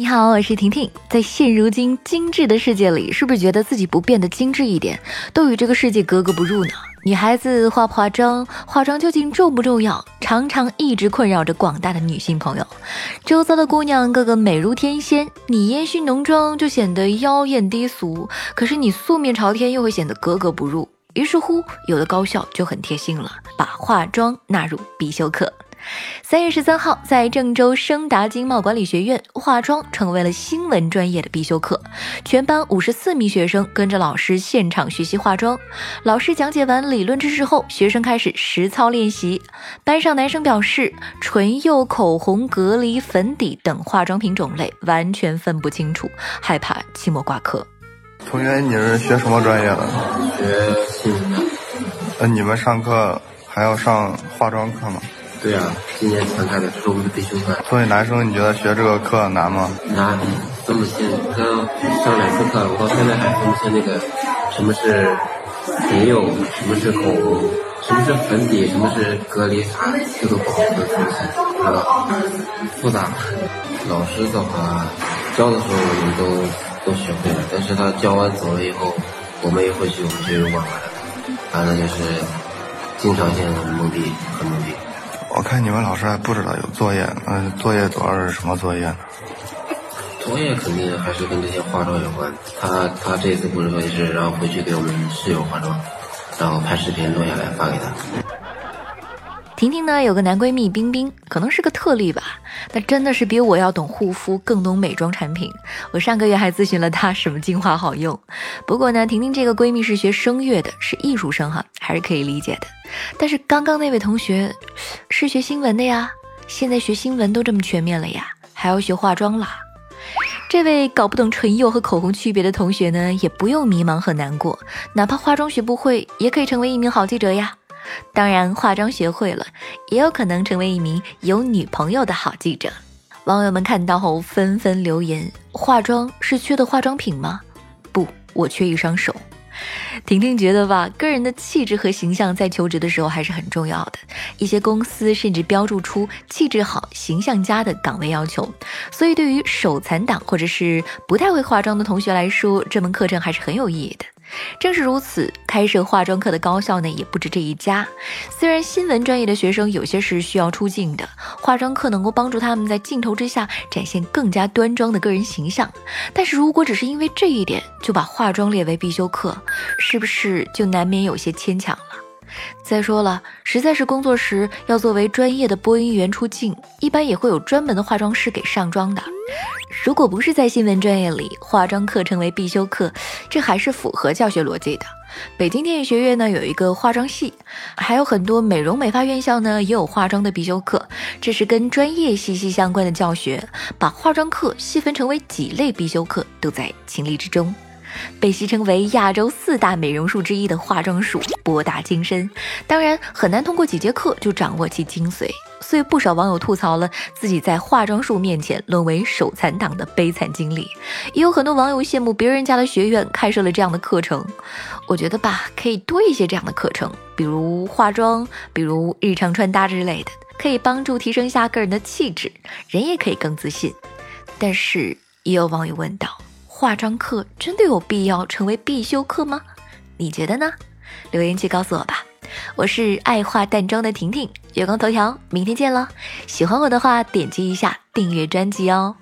你好，我是婷婷。在现如今精致的世界里，是不是觉得自己不变得精致一点，都与这个世界格格不入呢？女孩子化不化妆，化妆究竟重不重要，常常一直困扰着广大的女性朋友。周遭的姑娘个个美如天仙，你烟熏浓妆就显得妖艳低俗，可是你素面朝天又会显得格格不入。于是乎，有的高校就很贴心了，把化妆纳入必修课。三月十三号，在郑州升达经贸管理学院，化妆成为了新闻专业的必修课。全班五十四名学生跟着老师现场学习化妆。老师讲解完理论知识后，学生开始实操练习。班上男生表示，唇釉、口红、隔离粉底等化妆品种类完全分不清楚，害怕期末挂科。同学，你是学什么专业的？学新闻。呃，你们上课还要上化妆课吗？对啊，今年参加的，这是我们的必修课。作为男生，你觉得学这个课难吗？难，分不清。刚上两次课，我到现在还分不清那个什么是唇釉，什么是口红，什么是粉底，什么是隔离啥，这都不好分清，知道复杂。老师的话教的时候我们都都学会了，但是他教完走了以后，我们一回去我们就又忘了。反正就是经常性的懵逼，很懵逼。我看你们老师还不知道有作业，嗯，作业主要是什么作业呢？作业肯定还是跟这些化妆有关。他他这次布置作业是让回去给我们室友化妆，然后拍视频录下来发给他。婷婷呢有个男闺蜜冰冰，可能是个特例吧。那真的是比我要懂护肤，更懂美妆产品。我上个月还咨询了她什么精华好用。不过呢，婷婷这个闺蜜是学声乐的，是艺术生哈，还是可以理解的。但是刚刚那位同学是学新闻的呀，现在学新闻都这么全面了呀，还要学化妆啦。这位搞不懂唇釉和口红区别的同学呢，也不用迷茫和难过，哪怕化妆学不会，也可以成为一名好记者呀。当然，化妆学会了，也有可能成为一名有女朋友的好记者。网友们看到后纷纷留言：“化妆是缺的化妆品吗？不，我缺一双手。”婷婷觉得吧，个人的气质和形象在求职的时候还是很重要的。一些公司甚至标注出气质好、形象佳的岗位要求。所以，对于手残党或者是不太会化妆的同学来说，这门课程还是很有意义的。正是如此，开设化妆课的高校呢也不止这一家。虽然新闻专业的学生有些是需要出镜的，化妆课能够帮助他们在镜头之下展现更加端庄的个人形象，但是如果只是因为这一点就把化妆列为必修课，是不是就难免有些牵强了？再说了，实在是工作时要作为专业的播音员出镜，一般也会有专门的化妆师给上妆的。如果不是在新闻专业里，化妆课成为必修课，这还是符合教学逻辑的。北京电影学院呢有一个化妆系，还有很多美容美发院校呢也有化妆的必修课，这是跟专业息息相关的教学，把化妆课细分成为几类必修课，都在情理之中。被戏称为亚洲四大美容术之一的化妆术博大精深，当然很难通过几节课就掌握其精髓，所以不少网友吐槽了自己在化妆术面前沦为手残党的悲惨经历，也有很多网友羡慕别人家的学院开设了这样的课程。我觉得吧，可以多一些这样的课程，比如化妆，比如日常穿搭之类的，可以帮助提升一下个人的气质，人也可以更自信。但是也有网友问道。化妆课真的有必要成为必修课吗？你觉得呢？留言区告诉我吧。我是爱化淡妆的婷婷，月光头条，明天见喽！喜欢我的话，点击一下订阅专辑哦。